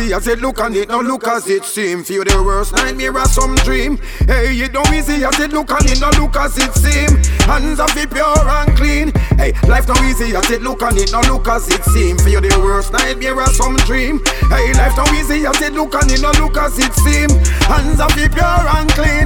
easy as it look and it no look as it seem. Feel the worst nightmare or some dream. Hey, it don't easy as it look and it no look as it seem. Hands are be pure and clean. Hey, life no easy as it look and it no look as it seem. Feel the worst nightmare or some dream. Hey, life no easy as it look and it no look as it seem. Hands are be pure and clean.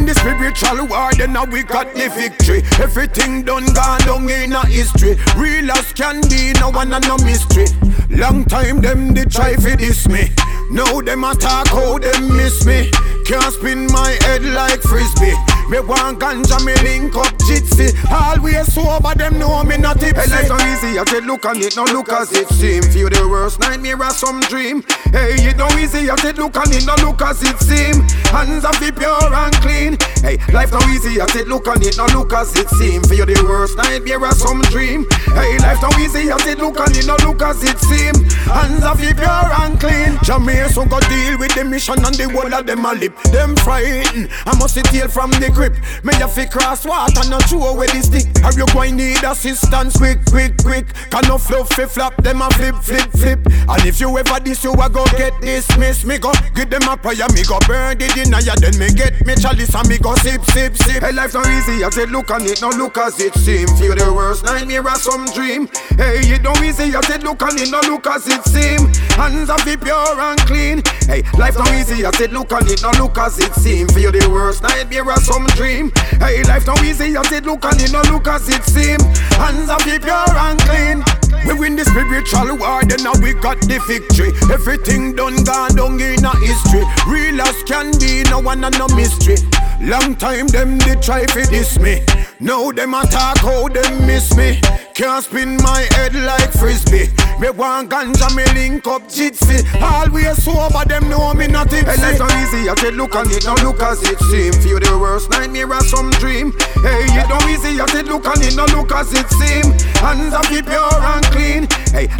Win the spiritual war, then now we got the victory. Everything done gone down in a history. Real as can be, no one and no mystery. Long time them they try fi diss me. Now them attack how them miss me. Can't spin my head like frisbee. Me want ganja, me link up jitsi. Always sober, them know me not tipsy. Hey, life so easy, I said look on it, no look as it seem. Feel the worst nightmare or some dream. Hey, it no easy, I said look on it, no look as it seem. Hands are be pure and clean. Hey, life no easy, I said look on it, no look as it seem. Feel the worst nightmare or some dream. Hey, life no easy, I said look on it, no look as it seem. Hands are be pure and clean. Jamaica so go deal with the mission and the whole of them a lip. Them frightened, I must see tail from the grip. Me have to cross water, not throw away the stick. Are you going need assistance quick, quick, quick? Can no fluffy flap, them a flip, flip, flip. And if you ever this, you a go get dismissed. Me go give them a prayer, me go burn the denier. Then me get me chalice and me go sip, sip, sip. Hey, life not easy, I say look on it, no look as it seem. Feel the worst nightmare or some dream. Hey, it don't easy, I say look on it, no look as it seem. Hands are be pure and clean. Hey, life not easy, I said look on it, no look as it seem. Feel the worst nightmare or some dream. Hey, life no easy, I said look and it no look as it seem. Hands are be pure and clean. We win the spiritual war, then now we got the victory. Everything done gone down in a history. Real as can be, no one and no mystery. Long time them they try fi diss me. Now them attack how them miss me. Can't spin my head like frisbee. Me want ganja, me link up jitsi. Always sober, them know me not tipsy. Hey, life so easy, I said look on it, now look as it seem. Feel the worst nightmare or some dream. Hey, it don't easy, I said look on it, now look as it seem. Hands are be pure and clean.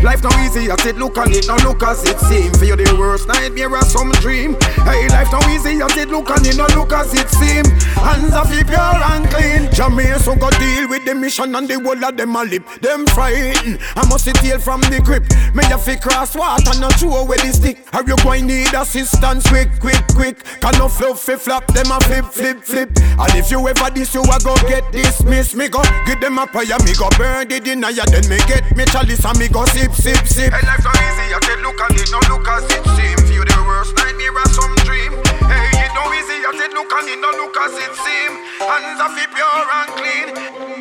Life no easy, I said look on it, no look as it seem. Feel the worst nightmare or some dream. Hey, life no easy, I said look on it, no look as it seem. Hands are be pure and clean. Jamaica so go deal with the mission and the whole of them a lip. Them frightened, I must see tail from the grip. Me have to cross water, not throw away the stick. Are you going need assistance quick, quick, quick? Can no fluffy flap, them a flip, flip, flip. And if you ever this, you a go get dismissed. Me go give them a prayer, me go burn the denier, then me get me chalice and me go sip, sip, sip. Hey, life so easy, I said look and it, no look as it seem. Feel the worst nightmare or some dream. Hey, it no easy, I said look and it, no look as it seem. Hands are pure and clean.